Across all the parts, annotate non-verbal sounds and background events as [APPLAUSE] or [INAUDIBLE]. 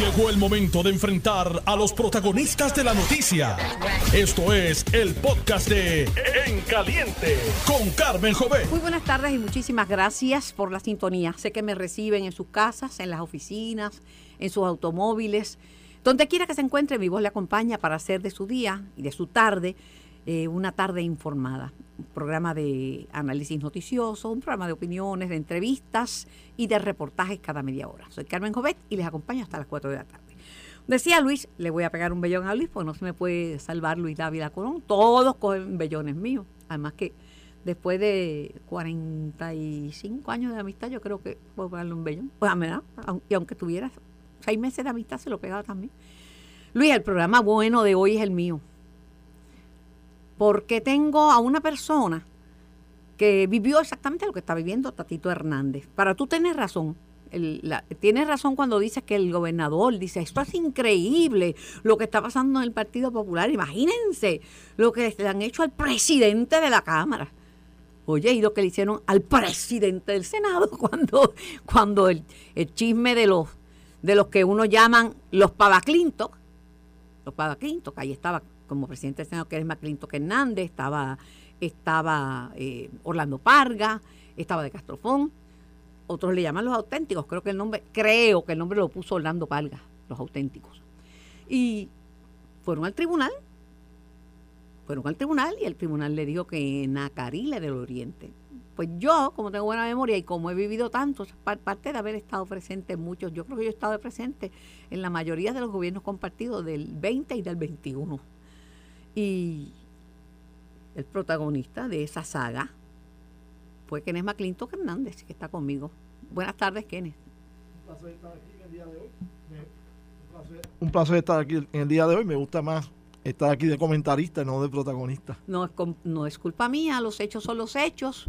Llegó el momento de enfrentar a los protagonistas de la noticia. Esto es el podcast de En Caliente con Carmen Jovet. Muy buenas tardes y muchísimas gracias por la sintonía. Sé que me reciben en sus casas, en las oficinas, en sus automóviles. Donde quiera que se encuentre, mi voz le acompaña para hacer de su día y de su tarde eh, una tarde informada. Un programa de análisis noticioso, un programa de opiniones, de entrevistas y de reportajes cada media hora. Soy Carmen Jovet y les acompaño hasta las 4 de la tarde. Decía Luis, le voy a pegar un bellón a Luis, porque no se me puede salvar Luis Dávila Colón. Todos cogen bellones míos. Además que después de 45 años de amistad, yo creo que puedo pegarle un bellón. Pues, y aunque tuviera seis meses de amistad, se lo pegaba también. Luis, el programa bueno de hoy es el mío. Porque tengo a una persona que vivió exactamente lo que está viviendo Tatito Hernández. Para tú tener razón. tienes razón cuando dices que el gobernador dice, esto es increíble lo que está pasando en el Partido Popular. Imagínense lo que le han hecho al presidente de la Cámara. Oye, y lo que le hicieron al presidente del Senado [LAUGHS] cuando, cuando el, el chisme de los de los que uno llaman los Pavaclintos, los Pavaclintos, que ahí estaba como presidente del Senado, que es McClintock Hernández, estaba, estaba eh, Orlando Parga, estaba de Castrofón, otros le llaman los auténticos, creo que el nombre, creo que el nombre lo puso Orlando Parga, los auténticos. Y fueron al tribunal, fueron al tribunal y el tribunal le dijo que Nacarile del Oriente pues yo, como tengo buena memoria y como he vivido tanto, parte de haber estado presente en muchos, yo creo que yo he estado presente en la mayoría de los gobiernos compartidos del 20 y del 21. Y el protagonista de esa saga fue Kenneth McClintock Hernández, que está conmigo. Buenas tardes, Kenneth. Un placer estar aquí en el día de hoy. Un placer estar aquí en el día de hoy. Me gusta más estar aquí de comentarista, no de protagonista. No es, no es culpa mía, los hechos son los hechos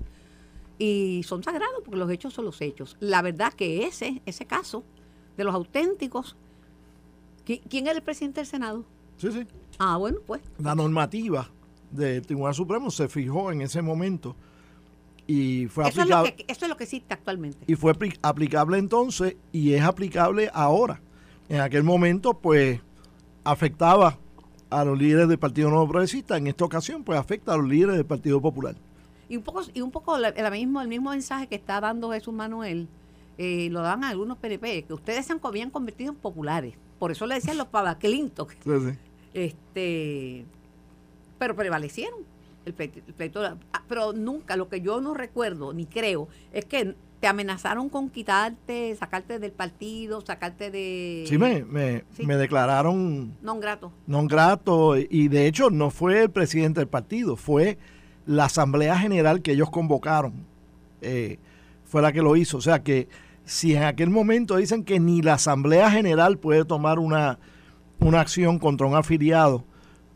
y son sagrados porque los hechos son los hechos. La verdad que ese, ese caso de los auténticos, ¿quién era el presidente del Senado? Sí, sí. Ah, bueno, pues. La normativa del Tribunal Supremo se fijó en ese momento y fue eso aplicable. Es lo que, eso es lo que existe actualmente. Y fue aplicable entonces y es aplicable ahora. En aquel momento, pues, afectaba a los líderes del Partido Nuevo Progresista. En esta ocasión, pues, afecta a los líderes del Partido Popular. Y un poco, y un poco el, mismo, el mismo mensaje que está dando Jesús Manuel, eh, lo dan algunos PNP, que ustedes se habían convertido en populares. Por eso le decían los pavaclintos. Este, pero prevalecieron. El pleito, ah, pero nunca, lo que yo no recuerdo ni creo, es que te amenazaron con quitarte, sacarte del partido, sacarte de... Sí, me, me, me declararon... Non grato. Non grato, y de hecho no fue el presidente del partido, fue la Asamblea General que ellos convocaron eh, fue la que lo hizo. O sea que si en aquel momento dicen que ni la Asamblea General puede tomar una, una acción contra un afiliado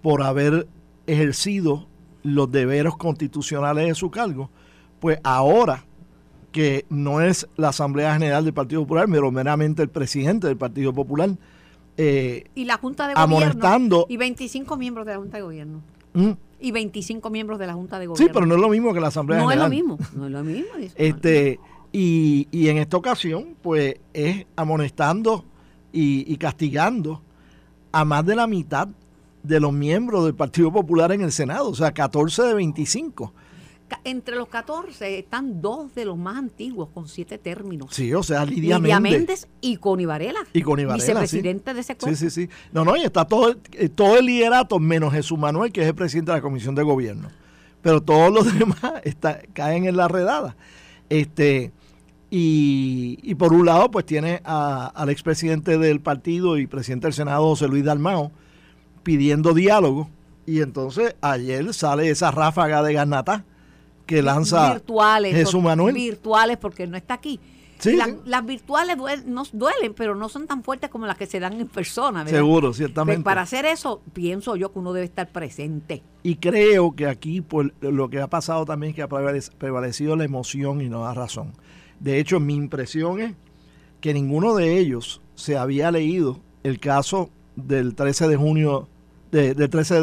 por haber ejercido los deberes constitucionales de su cargo, pues ahora que no es la Asamblea General del Partido Popular, pero meramente el presidente del Partido Popular, eh, y la Junta de Gobierno y 25 miembros de la Junta de Gobierno. ¿Mm? y 25 miembros de la Junta de Gobierno. Sí, pero no es lo mismo que la Asamblea no General. No es lo mismo, no es lo mismo. este, y, y, en esta ocasión, pues es amonestando y, y castigando a más de la mitad de los miembros del Partido Popular en el Senado, o sea, 14 de 25 entre los 14 están dos de los más antiguos con siete términos. Sí, o sea, Lidia, Lidia Méndez, y Connie Varela. Y Connie Varela, Vicepresidente de ese cuerpo. Sí, sí, sí. No, no, y está todo, eh, todo el liderato menos Jesús Manuel, que es el presidente de la Comisión de Gobierno. Pero todos los [LAUGHS] demás está, caen en la redada. Este, y, y por un lado, pues tiene a, al expresidente del partido y presidente del Senado, José Luis Dalmao, pidiendo diálogo. Y entonces ayer sale esa ráfaga de garnata que lanza virtuales, Jesús Manuel. Virtuales porque no está aquí. Las virtuales duelen, no, duelen, pero no son tan fuertes como las que se dan en persona. Seguro, ciertamente. para hacer eso, pienso yo que uno debe estar presente. Y creo que aquí por lo que ha pasado también es que ha prevalecido la emoción y no la razón. De hecho, mi impresión es que ninguno de ellos se había leído el caso del 13 de junio del 13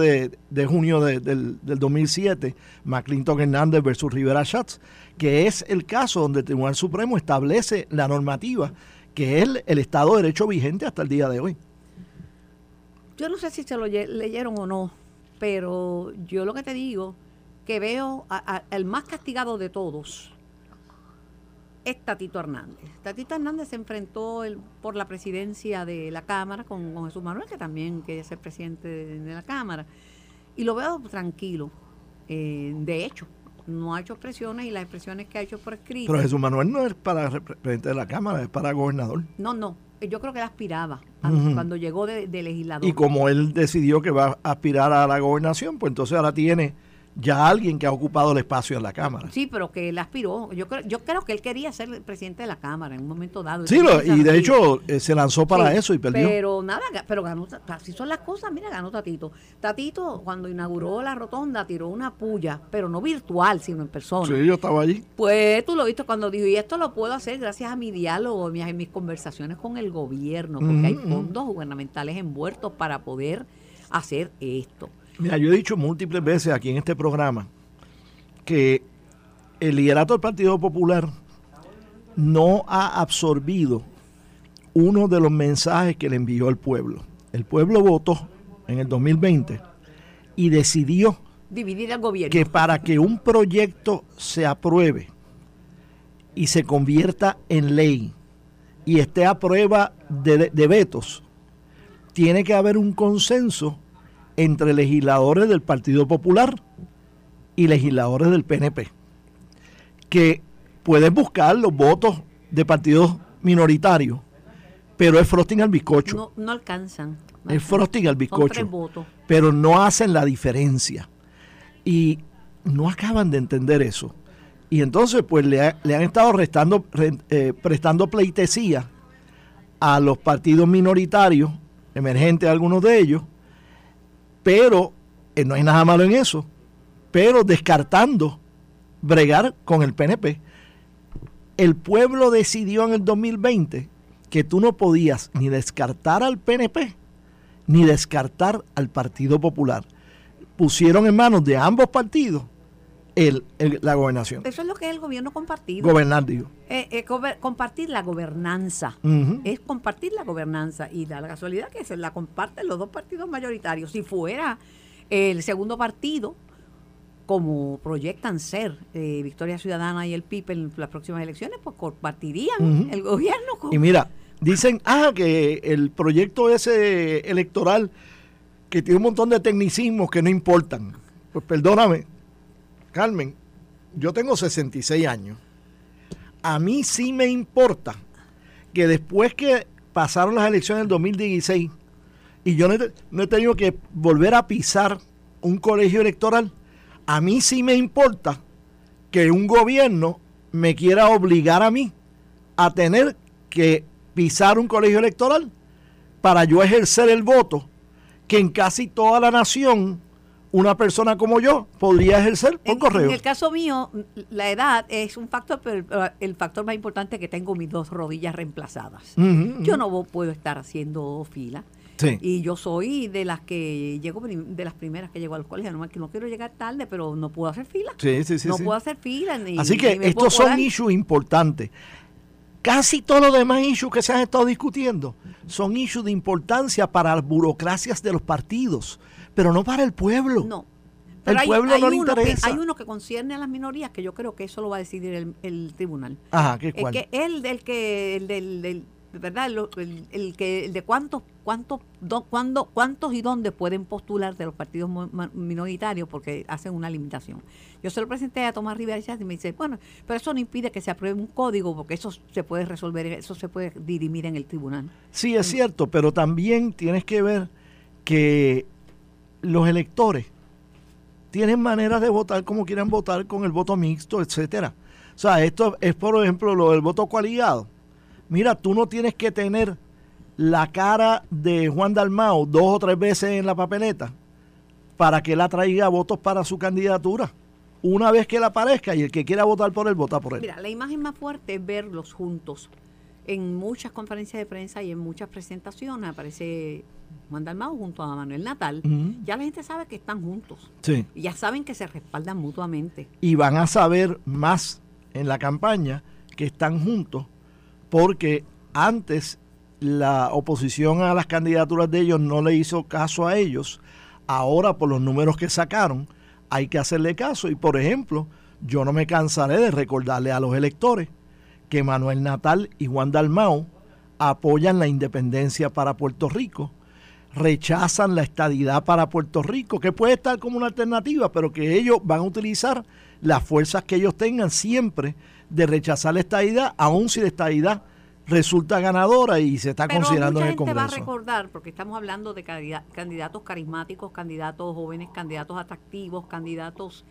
de, junio del, 2007, McClinton Hernández versus Rivera Schatz, que es el caso donde el Tribunal Supremo establece la normativa que es el, Estado de Derecho vigente hasta el día de hoy. Yo no sé si se lo leyeron o no, pero yo lo que te digo, que veo a- a- el más castigado de todos es Tatito Hernández. Tatito Hernández se enfrentó el- por la presidencia de la Cámara con, con Jesús Manuel, que también quería ser presidente de, de la Cámara. Y lo veo tranquilo. Eh, de hecho, no ha hecho expresiones y las expresiones que ha hecho por escrito. Pero Jesús Manuel no es para representante de la Cámara, es para gobernador. no, no. Yo creo que él aspiraba a- cuando llegó de, de legislador. Y como él decidió que va a aspirar a la gobernación, pues entonces ahora tiene ya alguien que ha ocupado el espacio en la Cámara. Sí, pero que él aspiró. Yo creo, yo creo que él quería ser el presidente de la Cámara en un momento dado. Sí, lo- y de hecho eh, se lanzó para Sí, eso y perdió. Pero nada, pero ganó, así son las cosas, mira, ganó Tatito. Tatito, cuando inauguró la rotonda, tiró una puya, pero no virtual, sino en persona. Sí, yo estaba allí. Pues tú lo viste cuando dijo, y esto lo puedo hacer gracias a mi diálogo, mis, mis conversaciones con el gobierno, porque hay Ujú, ujú. fondos gubernamentales envueltos para poder hacer esto. Mira, yo he dicho múltiples veces aquí en este programa que el liderato del Partido Popular no ha absorbido uno de los mensajes que le envió el pueblo. El pueblo votó en el 2020 y decidió Dividir al gobierno. que para que un proyecto se apruebe y se convierta en ley y esté a prueba de, de vetos, tiene que haber un consenso entre legisladores del Partido Popular y legisladores del PNP, que pueden buscar los votos de partidos minoritarios, pero es frosting al bizcocho. No, no alcanzan. Es frosting al bizcocho. pero no hacen la diferencia. Y no acaban de entender eso. Y entonces, pues le, ha- le han estado restando, re- eh, prestando pleitesía a los partidos minoritarios, emergentes algunos de ellos, pero eh, no hay nada malo en eso, pero descartando bregar con el PNP. El pueblo decidió en el 2020 que tú no podías ni descartar al PNP ni descartar al Partido Popular. Pusieron en manos de ambos partidos el, el- la gobernación. Eso es lo que es el gobierno compartido. Gobernar, digo. Eh, eh, gober- compartir la gobernanza. Es compartir la gobernanza. Y da la casualidad que se la comparten los dos partidos mayoritarios. Si fuera el segundo partido, como proyectan ser eh, Victoria Ciudadana y el PIB en las próximas elecciones, pues compartirían el gobierno con... Y mira, dicen, ah, que el proyecto ese electoral que tiene un montón de tecnicismos que no importan. Pues perdóname, Carmen, yo tengo 66 años. A mí sí me importa que después que pasaron las elecciones del 2016 y yo no he, no he tenido que volver a pisar un colegio electoral, a mí sí me importa que un gobierno me quiera obligar a mí a tener que pisar un colegio electoral para yo ejercer el voto que en casi toda la nación una persona como yo podría ejercer por En- correo. En el caso mío, la edad es un factor, pero el- el factor más importante es que tengo mis dos rodillas reemplazadas. Yo no puedo estar haciendo fila. Sí. Y yo soy de las que llego de las primeras que llego al colegio. No, que no quiero llegar tarde, pero no puedo hacer fila. Sí, sí, sí, no puedo hacer fila. Ni, Así que ni estos son issues importantes. Casi todos los demás issues que se han estado discutiendo son issues de importancia para las burocracias de los partidos, pero no para el pueblo. No. El pueblo no le uno que, interesa. hay uno que concierne a las minorías que yo creo que eso lo va a decidir el, el tribunal. Ajá, ¿qué Es cuál? que el del que el del, del- verdad Lo- el, el que el de cuántos cuántos do- cuándo, cuántos y dónde pueden postular de los partidos minoritarios porque hacen una limitación. Yo se lo presenté a Tomás Rivera y me dice, bueno, pero eso no impide que se apruebe un código porque eso se puede resolver, eso se puede dirimir en el tribunal. Sí, es cierto, pero también tienes que ver que los electores tienen maneras de votar como quieran votar con el voto mixto, etcétera. O sea, esto es, por ejemplo, lo del voto coaligado. Mira, tú no tienes que tener la cara de Juan Dalmao dos o tres veces en la papeleta para que él atraiga votos para su candidatura. Una vez que él aparezca y el que quiera votar por él, vota por él. Mira, la imagen más fuerte es verlos juntos. En muchas conferencias de prensa y en muchas presentaciones aparece Juan Dalmau junto a Manuel Natal. Ya la gente sabe que están juntos. Sí. Y ya saben que se respaldan mutuamente. y van a saber más en la campaña que están juntos porque antes la oposición a las candidaturas de ellos no le hizo caso a ellos. Ahora, por los números que sacaron, hay que hacerle caso. Y, por ejemplo, yo no me cansaré de recordarle a los electores que Manuel Natal y Juan Dalmao apoyan la independencia para Puerto Rico, rechazan la estadidad para Puerto Rico, que puede estar como una alternativa, pero que ellos van a utilizar las fuerzas que ellos tengan siempre de rechazar la estadidad, aun si la estadidad resulta ganadora y se está considerando en el Congreso. va a recordar, porque estamos hablando de candidatos carismáticos, candidatos jóvenes, candidatos atractivos, candidatos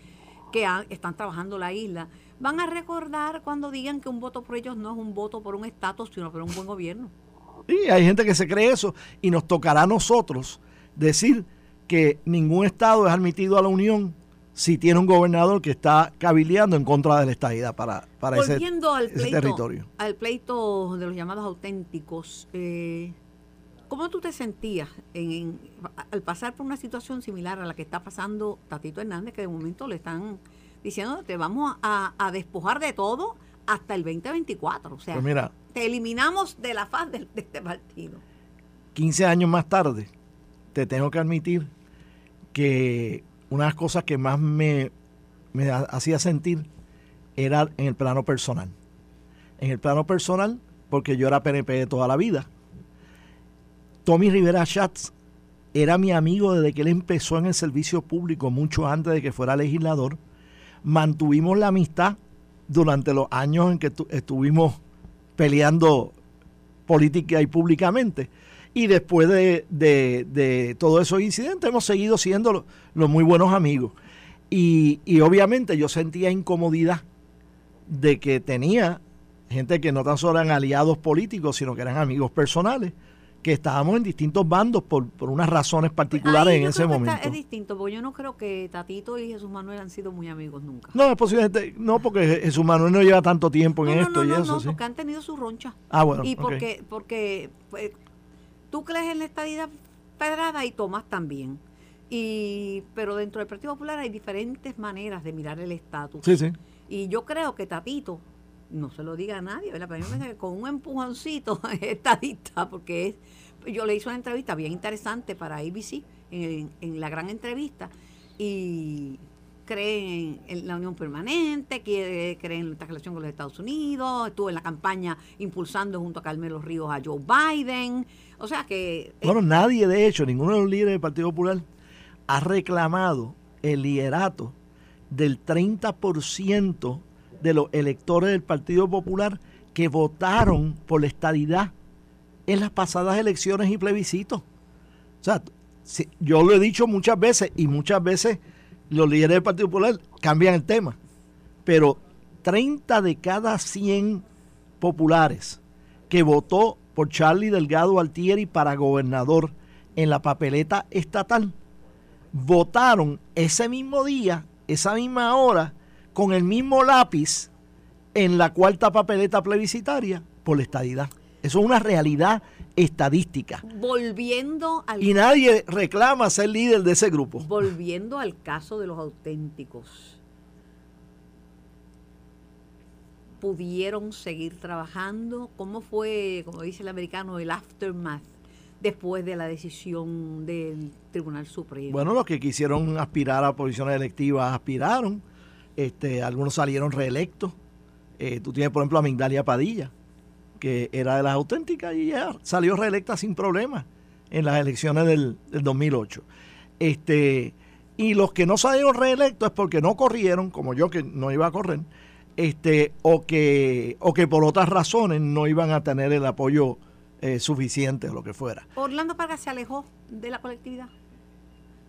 que están trabajando la isla, van a recordar cuando digan que un voto por ellos no es un voto por un estatus, sino por un buen gobierno. Y hay gente que se cree eso y nos tocará a nosotros decir que ningún estado es admitido a la Unión si tiene un gobernador que está cabildeando en contra de la estadidad para, para ese, al territorio. Al pleito de los llamados auténticos, eh, ¿cómo tú te sentías al pasar por una situación similar a la que está pasando Tatito Hernández, que de momento le están diciendo te vamos a, despojar de todo hasta el 2024? O sea, pues mira, te eliminamos de la faz de, de este partido. 15 años más tarde, te tengo que admitir que una de las cosas que más me, hacía sentir era en el plano personal. En el plano personal, porque yo era PNP de toda la vida. Tommy Rivera Schatz era mi amigo desde que él empezó en el servicio público, mucho antes de que fuera legislador. Mantuvimos la amistad durante los años en que estuvimos peleando política y públicamente. Y después de, de, todos esos incidentes hemos seguido siendo los, muy buenos amigos. Y, obviamente yo sentía incomodidad de que tenía gente que no tan solo eran aliados políticos, sino que eran amigos personales, que estábamos en distintos bandos por, unas razones particulares en ese momento. es distinto, porque yo no creo que Tatito y Jesús Manuel han sido muy amigos nunca. No, es posible, no, porque Jesús Manuel no lleva tanto tiempo en esto y eso. No, porque han tenido su roncha. Ah, bueno. Y porque, porque pues, tú crees en la estadidad federada y tomas también. Y, pero dentro del Partido Popular hay diferentes maneras de mirar el estatus. Sí, sí. Y yo creo que Tatito, no se lo diga a nadie, ¿verdad? Pero me parece que con un empujoncito es [LAUGHS] estadista, porque es, yo le hice una entrevista bien interesante para ABC, en, la gran entrevista, y cree en, la unión permanente, quiere, cree en esta relación con los Estados Unidos, estuvo en la campaña impulsando junto a Carmelo Ríos a Joe Biden. O sea que... Eh, bueno, nadie, de hecho, ninguno de los líderes del Partido Popular ha reclamado el liderato del 30% de los electores del Partido Popular que votaron por la estadidad en las pasadas elecciones y plebiscitos. O sea, yo lo he dicho muchas veces y muchas veces los líderes del Partido Popular cambian el tema, pero 30 de cada 100 populares que votó por Charlie Delgado Altieri para gobernador en la papeleta estatal, votaron ese mismo día, esa misma hora, con el mismo lápiz en la cuarta papeleta plebiscitaria por la estadidad. Eso es una realidad estadística. Volviendo al... Y nadie reclama ser líder de ese grupo. Volviendo al caso de los auténticos. ¿Pudieron seguir trabajando? ¿Cómo fue, como dice el americano, el aftermath después de la decisión del Tribunal Supremo? Bueno, los que quisieron aspirar a posiciones electivas aspiraron. Este, algunos salieron reelectos. Eh, tú tienes, por ejemplo, a Migdalia Padilla, que era de las auténticas y ya salió reelecta sin problema en las elecciones del, 2008. Este, y los que no salieron reelectos es porque no corrieron, como yo que no iba a correr, este, o, que, o que por otras razones no iban a tener el apoyo eh, suficiente o lo que fuera. ¿Orlando Palga se alejó de la colectividad?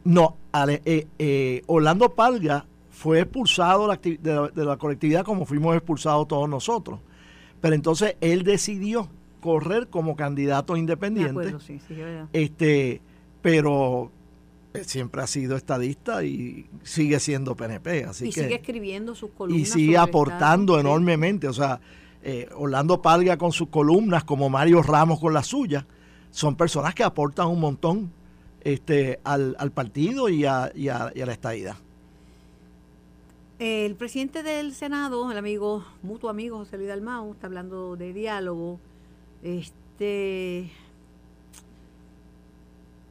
No, eh, eh, Orlando Palga fue expulsado de la colectividad como fuimos expulsados todos nosotros. Pero entonces él decidió correr como candidato independiente. este, pero siempre ha sido estadista y sigue siendo PNP. Así y sigue escribiendo sus columnas. Y sigue aportando enormemente. O sea, eh, Orlando Palga con sus columnas, como Mario Ramos con las suyas, son personas que aportan un montón este, al, partido y a, y a la estadidad. El presidente del Senado, el amigo, mutuo amigo José Luis Dalmau, está hablando de diálogo Este,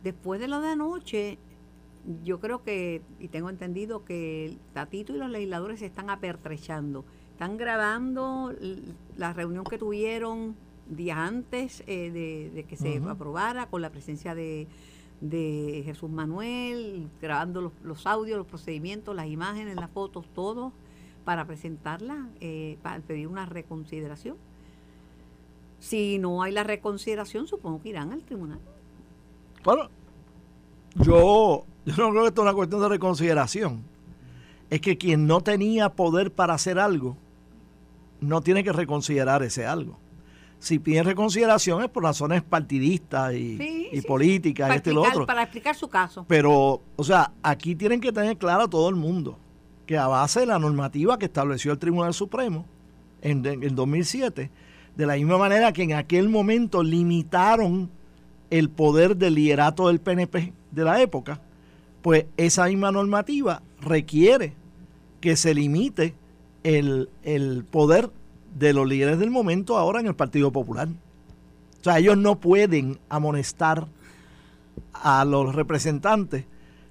después de lo de anoche, yo creo que, y tengo entendido que Tatito y los legisladores se están apertrechando. Están grabando la reunión que tuvieron días antes eh, de, que se aprobara con la presencia de, Jesús Manuel, grabando los, audios, los procedimientos, las imágenes, las fotos, todo para presentarla, eh, para pedir una reconsideración. Si no hay la reconsideración, supongo que irán al tribunal. Bueno, yo, yo no creo que esto es una cuestión de reconsideración. Es que quien no tenía poder para hacer algo, no tiene que reconsiderar ese algo. Si piden reconsideración es por razones partidistas y, políticas, para este y lo otro. Para explicar su caso. Pero, o sea, aquí tienen que tener claro todo el mundo que a base de la normativa que estableció el Tribunal Supremo en, en 2007, de la misma manera que en aquel momento limitaron el poder del liderato del PNP de la época, pues esa misma normativa requiere que se limite el, poder de los líderes del momento ahora en el Partido Popular. O sea, ellos no pueden amonestar a los representantes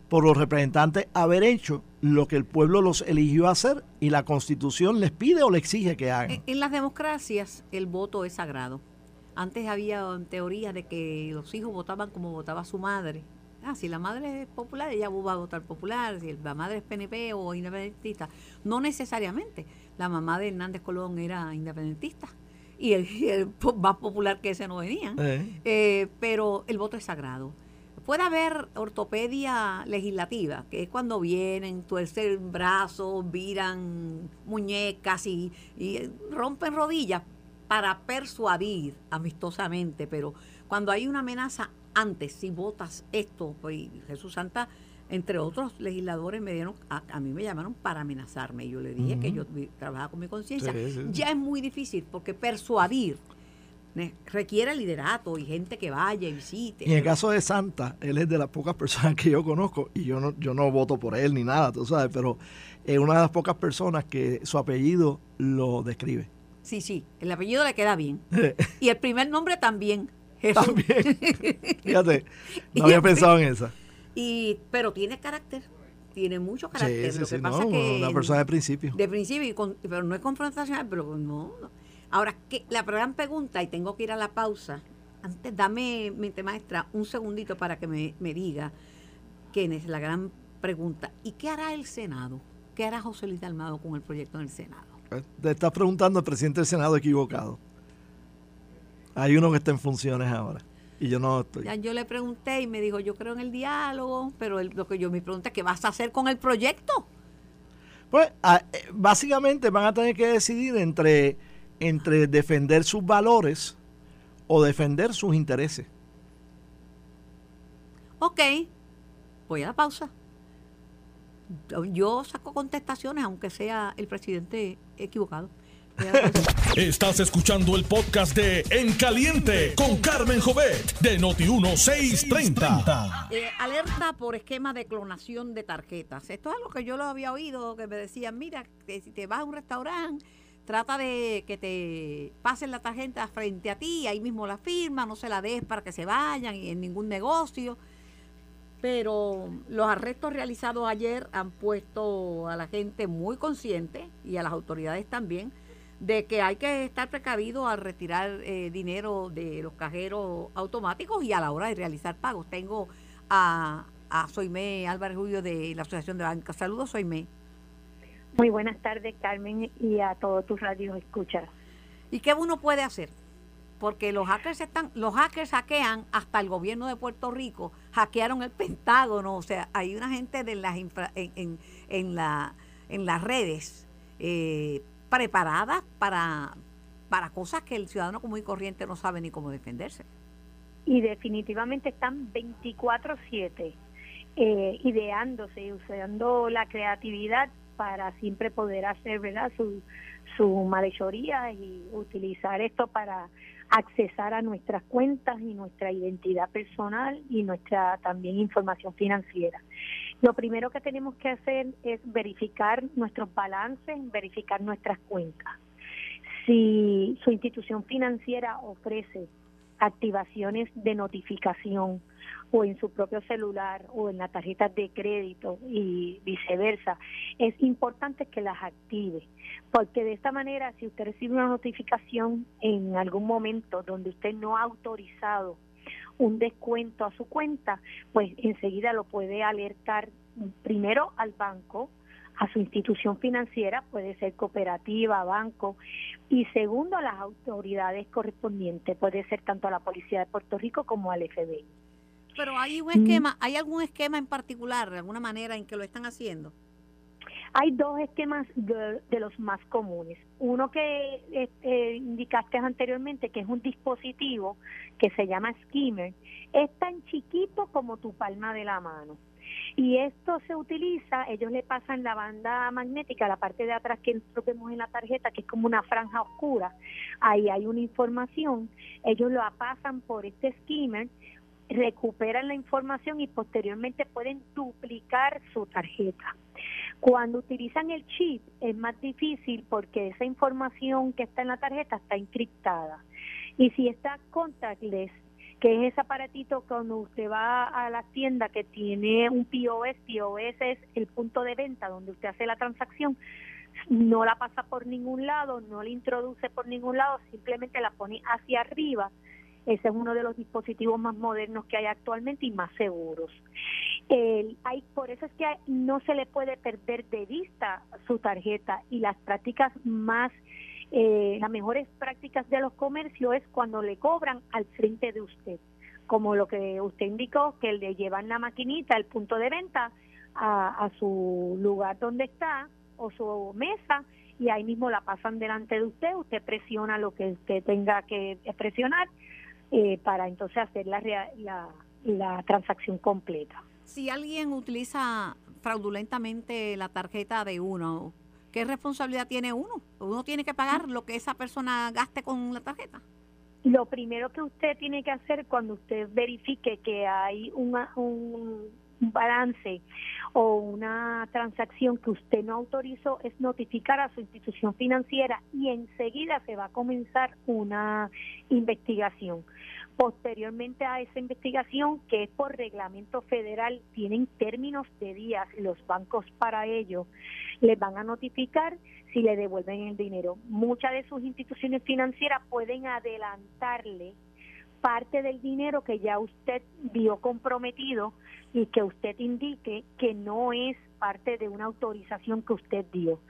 por los representantes haber hecho lo que el pueblo los eligió hacer y la constitución les pide o le exige que hagan. En, las democracias el voto es sagrado. Antes había teoría de que los hijos votaban como votaba su madre. Ah, si la madre es popular, ella va a votar popular. Si la madre es PNP o independentista. No necesariamente. La mamá de Hernández Colón era independentista. Y el, más popular que ese no venía. Eh. Eh, pero el voto es sagrado. Puede haber ortopedia legislativa, que es cuando vienen, tuercen brazos, viran muñecas y, y rompen rodillas para persuadir amistosamente, pero cuando hay una amenaza antes, si votas esto, pues Jesús Santa, entre otros legisladores me dieron, a, mí me llamaron para amenazarme. Yo le dije que yo trabajaba con mi conciencia. Ya es muy difícil porque persuadir requiere liderato y gente que vaya y visite. en el caso de Santa, él es de las pocas personas que yo conozco y yo no, yo no voto por él ni nada, tú sabes, pero es una de las pocas personas que su apellido lo describe. Sí, sí, el apellido le queda bien. [LAUGHS] y el primer nombre también. También. [LAUGHS] Fíjate, no había pensado en esa. Y, pero tiene carácter, tiene mucho carácter. Lo que pasa que una persona de principio. De principio, pero no es confrontacional, pero no. Ahora, que la gran pregunta, y tengo que ir a la pausa, antes dame, mente maestra, un segundito para que me, me diga quién es la gran pregunta. ¿Y qué hará el Senado? ¿Qué hará José Luis Dalmado con el proyecto en el Senado? Te estás preguntando al presidente del Senado equivocado. Hay uno que está en funciones ahora. Y yo no estoy. Ya, yo le pregunté y me dijo, yo creo en el diálogo, pero lo que yo me pregunta es, ¿qué vas a hacer con el proyecto? Pues eh, básicamente van a tener que decidir entre, entre defender sus valores o defender sus intereses. Ok, voy a la pausa. Yo saco contestaciones, aunque sea el presidente equivocado. Estás escuchando el podcast de En Caliente con Carmen Jovet de Noti1630. Eh, alerta por esquema de clonación de tarjetas. Esto es algo que yo lo había oído, que me decían, mira, que si te vas a un restaurante, trata de que te pasen la tarjeta frente a ti, ahí mismo la firma, no se la des para que se vayan y en ningún negocio. Pero los arrestos realizados ayer han puesto a la gente muy consciente y a las autoridades también de que hay que estar precavido al retirar eh, dinero de los cajeros automáticos y a la hora de realizar pagos. Tengo a, a Soime Álvarez Julio de la Asociación de Banca. Saludos, Soime. Muy buenas tardes, Carmen, y a todos tus radios escuchas. ¿Y qué uno puede hacer? Porque los hackers están, los hackers hackean hasta el gobierno de Puerto Rico, hackearon el Pentágono, o sea, hay una gente de las en, en, la, en las redes eh, preparadas para, para cosas que el ciudadano común y corriente no sabe ni cómo defenderse. Y definitivamente están 24/7 eh, ideándose y usando la creatividad para siempre poder hacer verdad su, su malhechoría y utilizar esto para accesar a nuestras cuentas y nuestra identidad personal y nuestra también información financiera. Lo primero que tenemos que hacer es verificar nuestros balances, verificar nuestras cuentas. si su institución financiera ofrece activaciones de notificación o en su propio celular o en la tarjeta de crédito y viceversa, es importante que las active, porque de esta manera si usted recibe una notificación en algún momento donde usted no ha autorizado un descuento a su cuenta, pues enseguida lo puede alertar primero al banco, a su institución financiera, puede ser cooperativa, banco, y segundo a las autoridades correspondientes, puede ser tanto a la Policía de Puerto Rico como al FBI. Pero hay un mm. esquema, ¿hay algún esquema en particular, de alguna manera en que lo están haciendo? Hay dos esquemas de, los más comunes. Uno que este, indicaste anteriormente, que es un dispositivo que se llama skimmer, es tan chiquito como tu palma de la mano. Y esto se utiliza, ellos le pasan la banda magnética, la parte de atrás que nosotros vemos en la tarjeta, que es como una franja oscura, ahí hay una información, ellos lo pasan por este skimmer, recuperan la información y posteriormente pueden duplicar su tarjeta. Cuando utilizan el chip es más difícil porque esa información que está en la tarjeta está encriptada. Y si está contactless, que es ese aparatito cuando usted va a la tienda que tiene un POS, POS es el punto de venta donde usted hace la transacción, no la pasa por ningún lado, no la introduce por ningún lado, simplemente la pone hacia arriba ese es uno de los dispositivos más modernos que hay actualmente y más seguros. hay, por eso es que no se le puede perder de vista su tarjeta y las prácticas más, eh, las mejores prácticas de los comercios es cuando le cobran al frente de usted, como lo que usted indicó, que le llevan la maquinita, el punto de venta, a, a su lugar donde está o su mesa y ahí mismo la pasan delante de usted, usted presiona lo que usted tenga que presionar eh, para entonces hacer la, la, la transacción completa. Si alguien utiliza fraudulentamente la tarjeta de uno, ¿qué responsabilidad tiene uno? ¿Uno tiene que pagar lo que esa persona gaste con la tarjeta? Lo primero que usted tiene que hacer cuando usted verifique que hay una, un, un balance o una transacción que usted no autorizó es notificar a su institución financiera y enseguida se va a comenzar una investigación. Posteriormente a esa investigación, que es por reglamento federal, tienen términos de días los bancos para ello, les van a notificar si le devuelven el dinero. Muchas de sus instituciones financieras pueden adelantarle parte del dinero que ya usted vio comprometido y que usted indique que no es parte de una autorización que usted dio.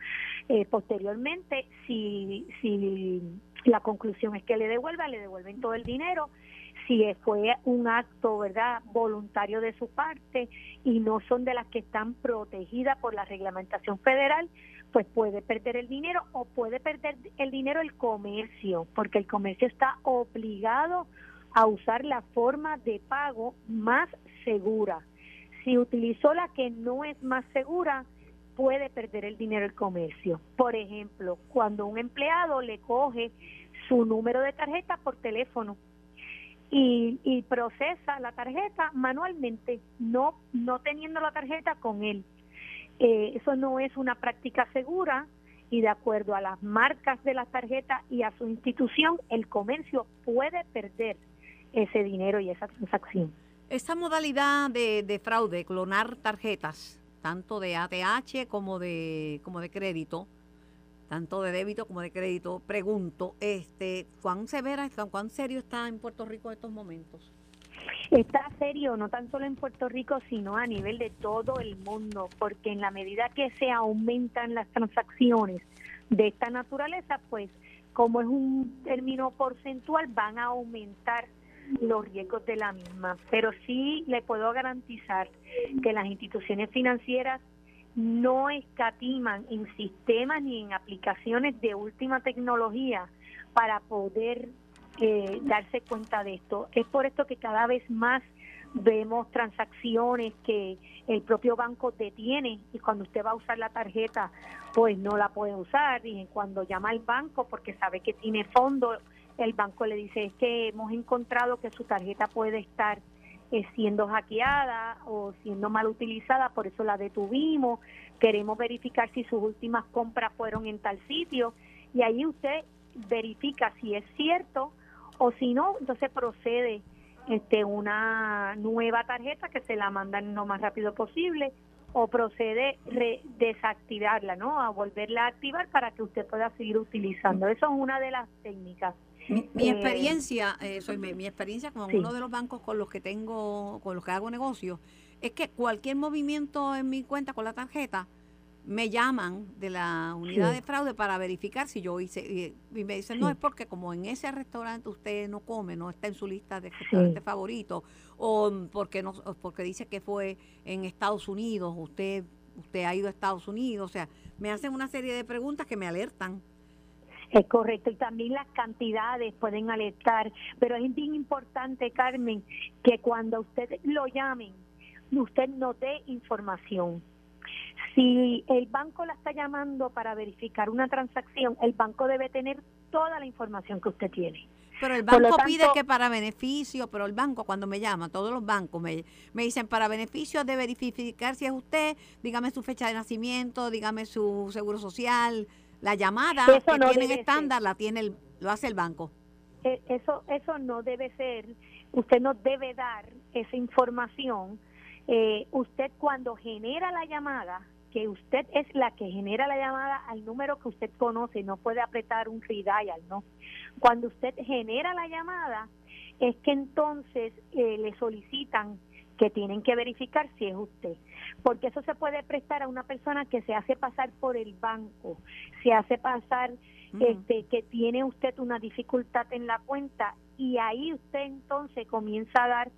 Eh, posteriormente, si, si la conclusión es que le devuelva, le devuelven todo el dinero. Si fue un acto, ¿verdad?, voluntario de su parte y no son de las que están protegidas por la reglamentación federal, pues puede perder el dinero o puede perder el dinero el comercio, porque el comercio está obligado a usar la forma de pago más segura. Si utilizó la que no es más segura, puede perder el dinero el comercio. Por ejemplo, cuando un empleado le coge su número de tarjeta por teléfono y, y procesa la tarjeta manualmente, no, no teniendo la tarjeta con él. Eh, eso no es una práctica segura y de acuerdo a las marcas de la tarjeta y a su institución, el comercio puede perder ese dinero y esa transacción. Esta modalidad de, fraude, clonar tarjetas, tanto de ATH como de, como de crédito, tanto de débito como de crédito, pregunto, este, ¿cuán severa, cuán serio está en Puerto Rico en estos momentos? Está serio, no tan solo en Puerto Rico, sino a nivel de todo el mundo, porque en la medida que se aumentan las transacciones de esta naturaleza, pues como es un término porcentual, van a aumentar los riesgos de la misma. Pero sí le puedo garantizar que las instituciones financieras no escatiman en sistemas ni en aplicaciones de última tecnología para poder eh, darse cuenta de esto. Es por esto que cada vez más vemos transacciones que el propio banco detiene y cuando usted va a usar la tarjeta pues no la puede usar y cuando llama al banco porque sabe que tiene fondo el banco le dice es que hemos encontrado que su tarjeta puede estar eh, siendo hackeada o siendo mal utilizada, por eso la detuvimos, queremos verificar si sus últimas compras fueron en tal sitio y ahí usted verifica si es cierto o si no, entonces procede este una nueva tarjeta que se la mandan lo más rápido posible o procede re desactivarla, ¿no? A volverla a activar para que usted pueda seguir utilizando. Eso es una de las técnicas. Mi, eh, experiencia, eh, soy mi, experiencia con uno de los bancos con los que tengo, con los que hago negocios, es que cualquier movimiento en mi cuenta con la tarjeta, me llaman de la unidad de fraude para verificar si yo hice y, me dicen no es porque como en ese restaurante usted no come no está en su lista de restaurantes favoritos o porque no porque dice que fue en Estados Unidos usted usted ha ido a Estados Unidos o sea me hacen una serie de preguntas que me alertan es correcto, y también las cantidades pueden alertar, pero es bien importante, Carmen, que cuando usted lo llamen, usted no dé información si el banco la está llamando para verificar una transacción, el banco debe tener toda la información que usted tiene. Pero el banco pide que para beneficio, pero el banco cuando me llama, todos los bancos me, me dicen para beneficio de verificar si es usted, dígame su fecha de nacimiento, dígame su seguro social, la llamada que tienen estándar la tiene el, lo hace el banco. E, eso eso no debe ser, usted no debe dar esa información. Eh, usted cuando genera la llamada que usted es la que genera la llamada al número que usted conoce, no puede apretar un redial, ¿no? Cuando usted genera la llamada, es que entonces eh, le solicitan que tienen que verificar si es usted, porque eso se puede prestar a una persona que se hace pasar por el banco, se hace pasar este, que tiene usted una dificultad en la cuenta y ahí usted entonces comienza a dar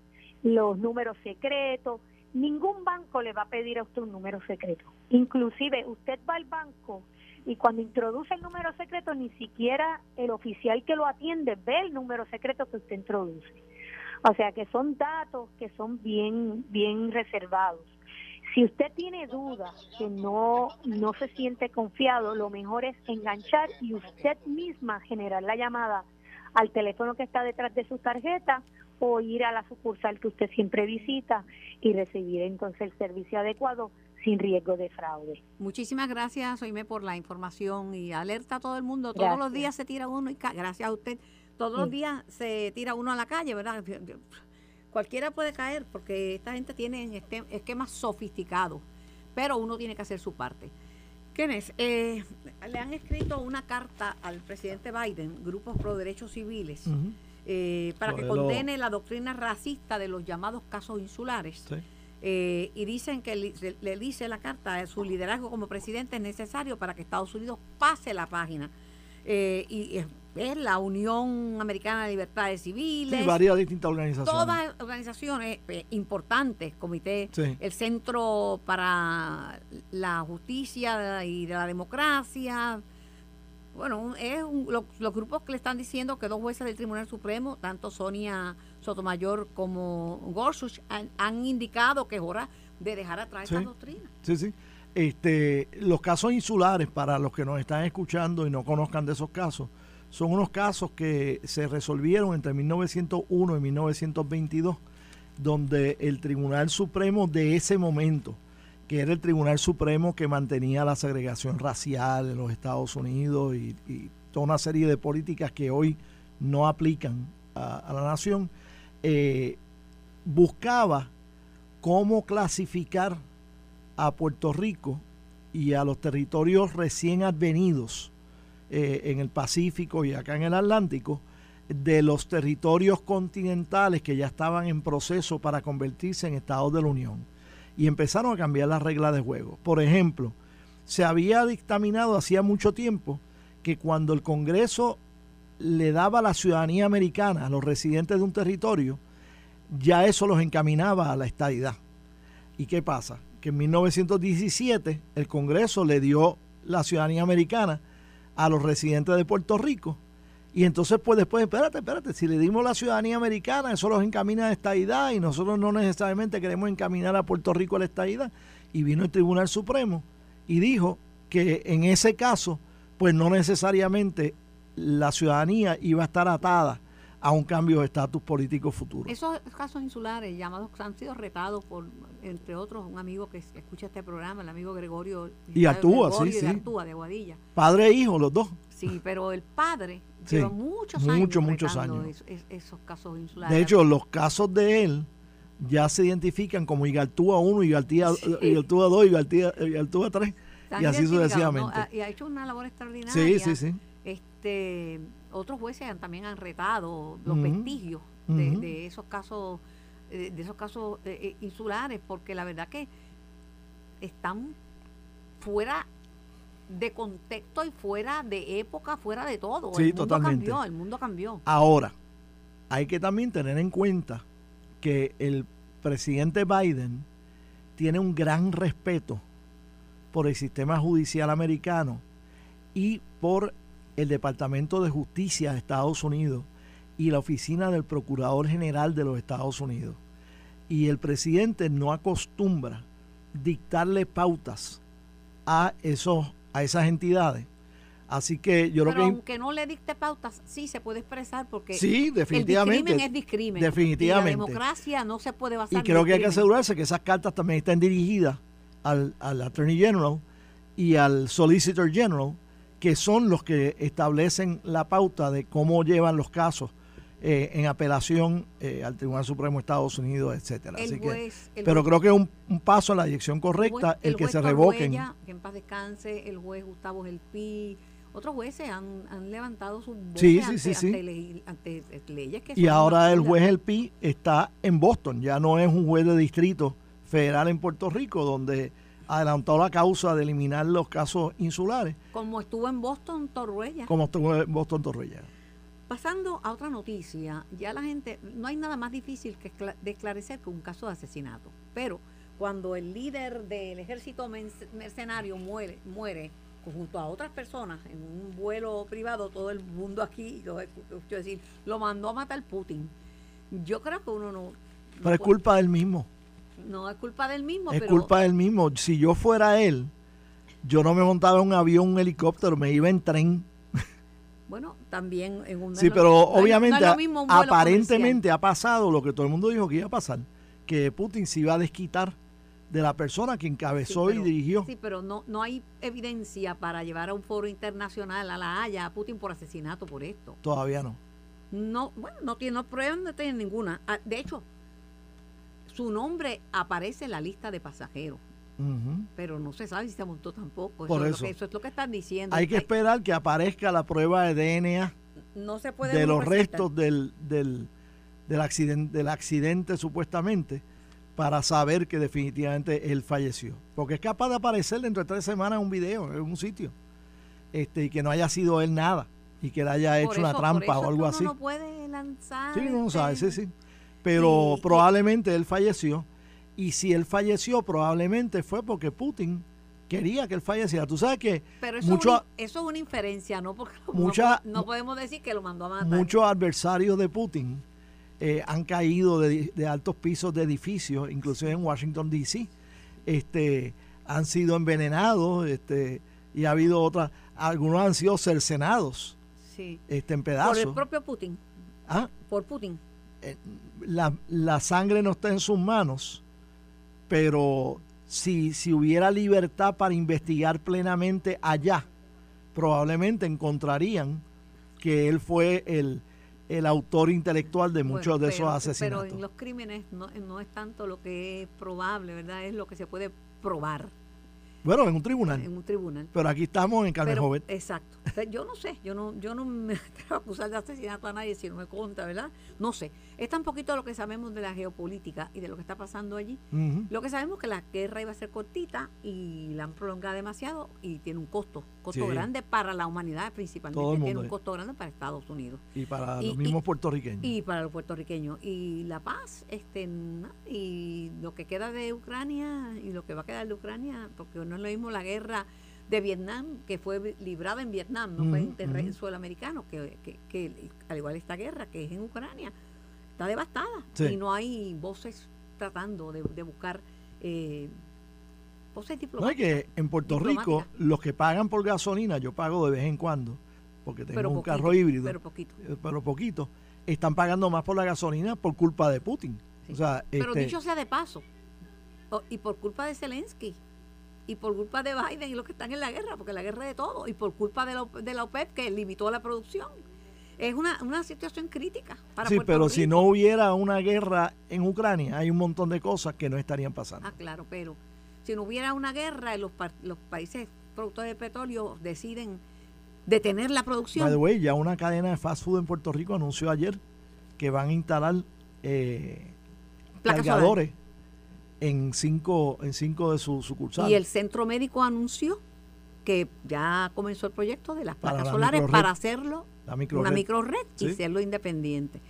los números secretos, Ningún banco le va a pedir a usted un número secreto. Inclusive usted va al banco y cuando introduce el número secreto ni siquiera el oficial que lo atiende ve el número secreto que usted introduce. O sea que son datos que son bien bien reservados. Si usted tiene dudas, que no no se siente confiado, lo mejor es enganchar y usted misma generar la llamada al teléfono que está detrás de su tarjeta o ir a la sucursal que usted siempre visita y recibir entonces el servicio adecuado sin riesgo de fraude. Muchísimas gracias, Oime, por la información y alerta a todo el mundo. Todos los días se tira uno y gracias a usted, todos los días se tira uno a la calle, ¿verdad? Cualquiera puede caer porque esta gente tiene esquemas sofisticados, pero uno tiene que hacer su parte. Kenneth, eh, le han escrito una carta al presidente Biden, grupos pro derechos civiles, eh, para que condene la doctrina racista de los llamados casos insulares. Eh, y dicen que le, dice la carta, su liderazgo como presidente es necesario para que Estados Unidos pase la página. Eh, y es la Unión Americana de Libertades Civiles. varias distintas organizaciones. Todas organizaciones importantes, comité, el Centro para la Justicia y la Democracia, bueno, es los grupos que le están diciendo que dos jueces del Tribunal Supremo, tanto Sonia Sotomayor como Gorsuch, han, indicado que es hora de dejar atrás esa doctrina. Sí, sí. Este, los casos insulares, para los que nos están escuchando y no conozcan de esos casos, son unos casos que se resolvieron entre 1901 y 1922, donde el Tribunal Supremo de ese momento, que era el Tribunal Supremo que mantenía la segregación racial en los Estados Unidos y, toda una serie de políticas que hoy no aplican a, la nación, eh, buscaba cómo clasificar a Puerto Rico y a los territorios recién advenidos eh, en el Pacífico y acá en el Atlántico de los territorios continentales que ya estaban en proceso para convertirse en estados de la Unión y empezaron a cambiar las reglas de juego. Por ejemplo, se había dictaminado hacía mucho tiempo que cuando el Congreso le daba la ciudadanía americana a los residentes de un territorio, ya eso los encaminaba a la estadidad. ¿Y qué pasa? Que en 1917 el Congreso le dio la ciudadanía americana a los residentes de Puerto Rico y entonces, pues después, espérate, espérate, si le dimos la ciudadanía americana, eso los encamina a estadidad y nosotros no necesariamente queremos encaminar a Puerto Rico a la estadidad. Y vino el Tribunal Supremo y dijo que en ese caso, pues no necesariamente la ciudadanía iba a estar atada a un cambio de estatus político futuro. Esos casos insulares llamados han sido retados por, entre otros, un amigo que escucha este programa, el amigo Gregorio. Y Artúa, sí, sí. De Artúa, de Aguadilla. Padre e hijo, los dos. Sí, pero el padre [LAUGHS] Sí, lleva muchos años muchos, muchos años. es- es- esos casos insulares. De hecho, los casos de él ya se identifican como Igartúa 1, Igartúa, Sí. Igartúa 2, Igartúa, Igartúa 3 Están y así sucesivamente. ¿no? Y ha hecho una labor extraordinaria. Sí, sí, sí. Este, otros jueces han- también han retado los vestigios de, esos casos eh, de esos casos eh, eh, insulares porque la verdad que están fuera de contexto y fuera de época, fuera de todo. Sí, el mundo totalmente. cambió, el mundo cambió. Ahora, hay que también tener en cuenta que el presidente Biden tiene un gran respeto por el sistema judicial americano y por el Departamento de Justicia de Estados Unidos y la Oficina del Procurador General de los Estados Unidos. Y el presidente no acostumbra dictarle pautas a, esos, a esas entidades. Así que yo Pero creo que... aunque no le dicte pautas, sí se puede expresar porque Sí, definitivamente. el discrimen es discrimen. Definitivamente. Y la democracia no se puede basar Y en creo que hay que asegurarse que esas cartas también estén dirigidas al, al Attorney General y al Solicitor General, que son los que establecen la pauta de cómo llevan los casos eh, en apelación eh, al Tribunal Supremo de Estados Unidos, etcétera. Así que, juez- pero juez- creo que es un, un paso en la dirección correcta el, que se revoquen. Que en paz descanse, el juez Gustavo Gelpi, otros jueces han, han levantado sus voces Sí, sí, ante, sí, ante ante leyes que Y son ahora el juez El Pi está en Boston, ya no es un juez de distrito federal en Puerto Rico, donde adelantó la causa de eliminar los casos insulares, Como estuvo en Boston, Torruella. como estuvo en Boston Torrella. Pasando a otra noticia, ya la gente, no hay nada más difícil que esclarecer que un caso de asesinato. Pero cuando el líder del ejército mercenario muere, muere junto a otras personas en un vuelo privado, todo el mundo aquí, yo escucho decir, lo mandó a matar Putin. Yo creo que uno no... no Pero es puede- culpa del mismo, No es culpa del mismo, es pero culpa del mismo. Si yo fuera él, yo no me montaba en un avión, un helicóptero, me iba en tren. bueno, también en un... Sí, no pero no no obviamente, lo mismo aparentemente ha pasado lo que todo el mundo dijo que iba a pasar, que Putin se iba a desquitar de la persona que encabezó Sí, pero- y dirigió. Sí, pero no, no hay evidencia para llevar a un foro internacional a La Haya a Putin por asesinato por esto. Todavía no. No, bueno, no tiene no pruebas, no tiene ninguna. Ah, De hecho, su nombre aparece en la lista de pasajeros, pero no se sabe si se montó tampoco. Por eso, Es eso. lo que, eso es lo que están diciendo. Hay que esperar que aparezca la prueba de DNA no se puede de los restos del, del, del, accidente, del accidente supuestamente para saber que definitivamente él falleció. Porque es capaz de aparecer dentro de tres semanas en un video, en un sitio, este, y que no haya sido él nada, y que le haya Por hecho una por trampa eso o algo uno así. no puede lanzar. Sí, no sabe, sí, sí. Pero probablemente él falleció, y si él falleció, probablemente fue porque Putin quería que él falleciera. Tú sabes que Pero eso, mucho- es una, eso es una inferencia, ¿no? Porque [LAUGHS] Mucha- no, podemos decir que lo mandó a matar. muchos adversarios de Putin eh, han caído de, de altos pisos de edificios, inclusive en Washington D.C. Este, han sido envenenados, este, y ha habido otras, algunos han sido cercenados, Sí. este, en Por pedazos. el propio Putin. Ah, Por Putin. Eh, la, la sangre no está en sus manos, pero si, si hubiera libertad para investigar plenamente allá, probablemente encontrarían que él fue el, el autor intelectual de muchos Bueno, de esos asesinatos. Pero en los crímenes no, no es tanto lo que es probable, ¿verdad? Es lo que se puede probar Bueno, en un tribunal. en un tribunal. Pero aquí estamos en Carmen Pero, Jovet. exacto. Yo no sé, yo no, yo no me [LAUGHS] atrevo a acusar de asesinato a nadie si no me conta, ¿verdad? No sé. Es tan poquito lo que sabemos de la geopolítica y de lo que está pasando allí. Lo que sabemos es que la guerra iba a ser cortita y la han prolongado demasiado y tiene un costo, costo Sí. grande para la humanidad principalmente, Todo el tiene mundo, un eh. costo grande para Estados Unidos Y para y- los mismos y- puertorriqueños. y para los puertorriqueños y la paz, este, y lo que queda de Ucrania y lo que va a quedar de Ucrania, porque no es lo mismo la guerra de Vietnam que fue librada en Vietnam, no fue en terreno ujú. suelo americano, que, que, que al igual esta guerra que es en Ucrania, está devastada Sí. y no hay voces tratando de, de buscar eh, voces No es diplomáticas. que en Puerto Rico, los que pagan por gasolina, yo pago de vez en cuando, porque tengo pero un poquito, carro híbrido. Pero poquito. eh, pero poquito. están pagando más por la gasolina por culpa de Putin. O sea, Pero este, dicho sea de paso, y por culpa de Zelensky, y por culpa de Biden y los que están en la guerra, porque la guerra es de todo, y por culpa de la, de la OPEP que limitó la producción. Es una, una situación crítica para sí, Puerto pero si no hubiera una guerra en Ucrania, hay un montón de cosas que no estarían pasando. Ah, claro, pero si no hubiera una guerra, los, los países productores de petróleo deciden detener la producción. By the way, ya una cadena de fast food en Puerto Rico anunció ayer que van a instalar eh, en cinco, en cinco de sus sucursales. Y el centro médico anunció que ya comenzó el proyecto de las placas la solares para hacerlo La microred. una microred y Sí. hacerlo independiente.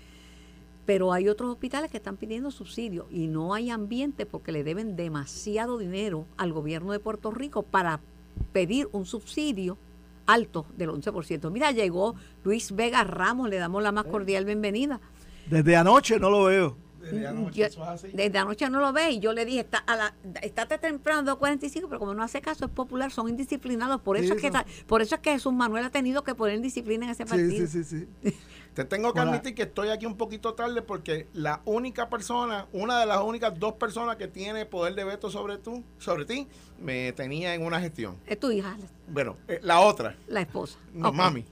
Pero hay otros hospitales que están pidiendo subsidio y no hay ambiente porque le deben demasiado dinero al gobierno de Puerto Rico para pedir un subsidio alto del 11%. Mira, llegó Luis Vega Ramos, le damos la más cordial bienvenida. Desde anoche no lo veo. Yo- desde anoche no lo ve y yo le dije, está a la, estate temprano 2.45, pero como no hace caso, es popular, son indisciplinados. Por eso, Sí, es que, por eso es que Jesús Manuel ha tenido que poner disciplina en ese Sí, partido. sí, sí, sí. [LAUGHS] Te tengo que Hola. admitir que estoy aquí un poquito tarde porque la única persona, una de las únicas dos personas que tiene poder de veto sobre tú, sobre ti, me tenía en una gestión. Es tu hija, Bueno, eh, la otra, la esposa. no, mami.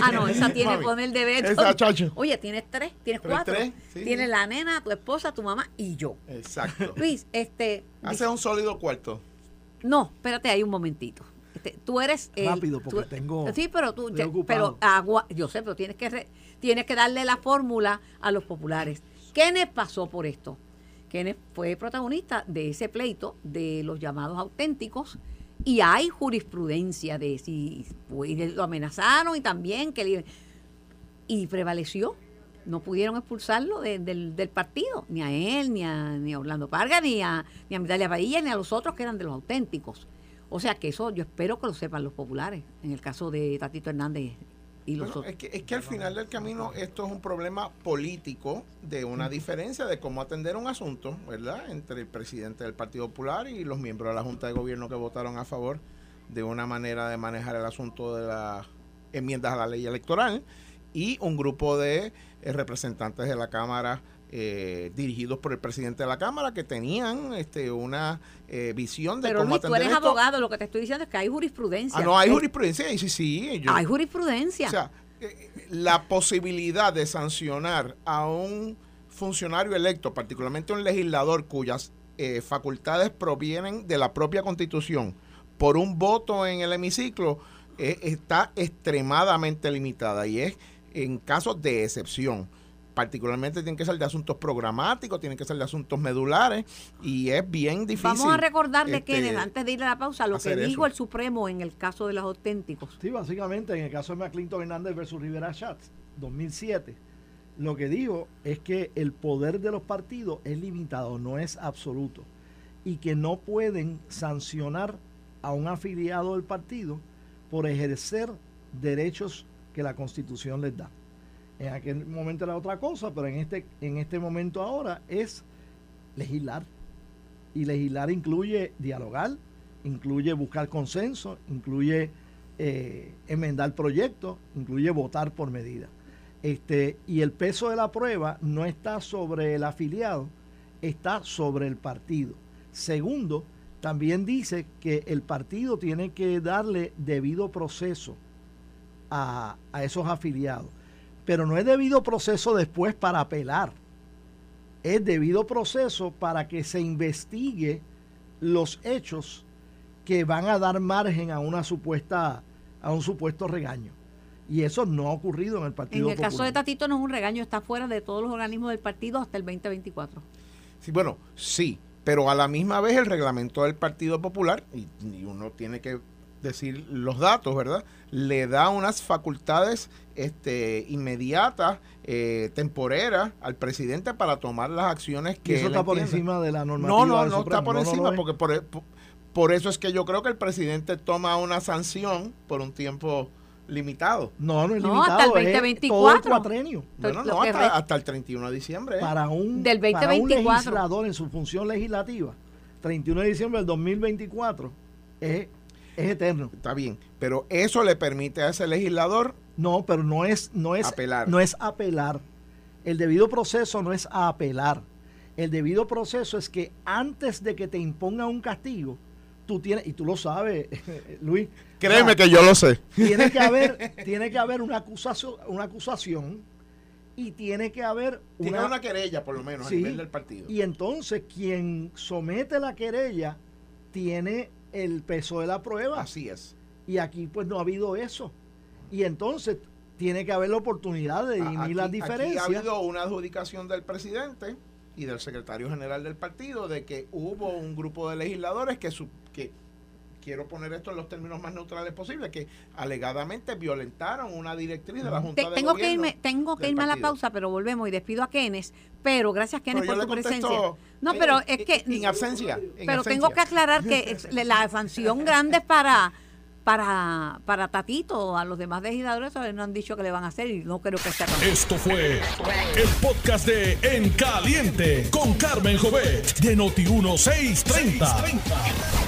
Ah, no, esa [LAUGHS] tiene Mami. poder de veto. Esa, chacho. Oye, tienes tres, tienes Tres, cuatro. tres, sí, tienes la nena, tu esposa, tu mamá y yo. Exacto. Luis, este. Hace un sólido cuarto. No, espérate ahí un momentito. Tú eres el- Rápido, porque tú- tengo- Sí, pero tú pero agua, yo sé, pero tienes que re- tienes que darle la fórmula a los populares. Kenneth pasó por esto. Kenneth fue protagonista de ese pleito de los llamados auténticos y hay jurisprudencia de si lo amenazaron y también que le- y prevaleció. No pudieron expulsarlo de- del, del partido, ni a él, ni a, ni a Orlando Parga, ni a, ni a Mitalia Padilla, ni a los otros que eran de los auténticos. O sea que eso yo espero que lo sepan los populares, en el caso de Tatito Hernández y los Bueno, otros. es, que, es que al final del camino esto es un problema político de una diferencia de cómo atender un asunto, ¿verdad? Entre el presidente del Partido Popular y los miembros de la Junta de Gobierno que votaron a favor de una manera de manejar el asunto de las enmiendas a la ley electoral y un grupo de eh, representantes de la Cámara eh, dirigidos por el presidente de la Cámara que tenían este una eh, visión de Pero cómo Luis, tú eres esto. abogado, lo que te estoy diciendo es que hay jurisprudencia. Ah, no, hay Eh, jurisprudencia, y sí, sí. yo- Hay jurisprudencia. o sea, eh, la posibilidad de sancionar a un funcionario electo, particularmente un legislador cuyas eh, facultades provienen de la propia constitución, por un voto en el hemiciclo, eh, está extremadamente limitada y es en casos de excepción. Particularmente tienen que ser de asuntos programáticos, tienen que ser de asuntos medulares y es bien difícil. Vamos a recordarle, este, Kenneth, antes de ir a la pausa, lo que dijo eso. el Supremo en el caso de los auténticos. Sí, básicamente en el caso de McClinton Hernández versus Rivera Schatz, 2007, lo que dijo es que el poder de los partidos es limitado, no es absoluto, y que no pueden sancionar a un afiliado del partido por ejercer derechos que la Constitución les da. En aquel momento era otra cosa, pero en este, en este momento ahora es legislar. Y legislar incluye dialogar, incluye buscar consenso, incluye eh, enmendar proyectos, incluye votar por medida. Este, y el peso de la prueba no está sobre el afiliado, está sobre el partido. Segundo, también dice que el partido tiene que darle debido proceso a, a esos afiliados. Pero no es debido proceso después para apelar. Es debido proceso para que se investigue los hechos que van a dar margen a una supuesta a un supuesto regaño. Y eso no ha ocurrido en el Partido En el caso de. Tatito no es un regaño, está fuera de todos los organismos del partido hasta el 2024. Sí, bueno, sí, pero a la misma vez el reglamento del Partido Popular, y, y uno tiene que decir los datos, ¿verdad? Le da unas facultades este, inmediatas, eh, temporeras al presidente para tomar las acciones Y que eso él está por encima de la normativa No, no, del no Supremo. está por No, no encima, porque por, por, por eso es que yo creo que el presidente toma una sanción por un tiempo limitado. No, no es No, limitado. hasta el es 2024. todo el cuatrenio. Bueno, Lo no, hasta, re- hasta el 31 de diciembre. ¿eh? Para un, Del para un 2024. legislador en su función legislativa, 31 de diciembre del 2024 es, es eterno. Está bien, pero eso le permite a ese legislador No, pero no es, no es Apelar. No es apelar. El debido proceso no es a apelar. El debido proceso es que antes de que te imponga un castigo, tú tienes, y tú lo sabes, [LAUGHS] Luis. Créeme que yo lo sé. Tiene que haber, [LAUGHS] tiene que haber una acusación, una acusación y tiene que haber una, una querella, por lo menos, a nivel del partido. Y entonces quien somete la querella tiene el peso de la prueba. Así es. Y aquí pues no ha habido eso. Y entonces tiene que haber la oportunidad de dirimir las diferencias. Aquí ha habido una adjudicación del presidente y del secretario general del partido de que hubo un grupo de legisladores que, su, que quiero poner esto en los términos más neutrales posibles, que alegadamente violentaron una directriz de la Junta de tengo Que irme, tengo que irme a la pausa, pero volvemos y despido a Kenes. Pero gracias, Kenes, por tu presencia. No, pero es que. En absencia. pero tengo que aclarar que la sanción grande para para, para Tatito, a los demás legisladores no han dicho que le van a hacer y no creo que sea Esto fue el podcast de En Caliente con Carmen Jovet de Noti 1630.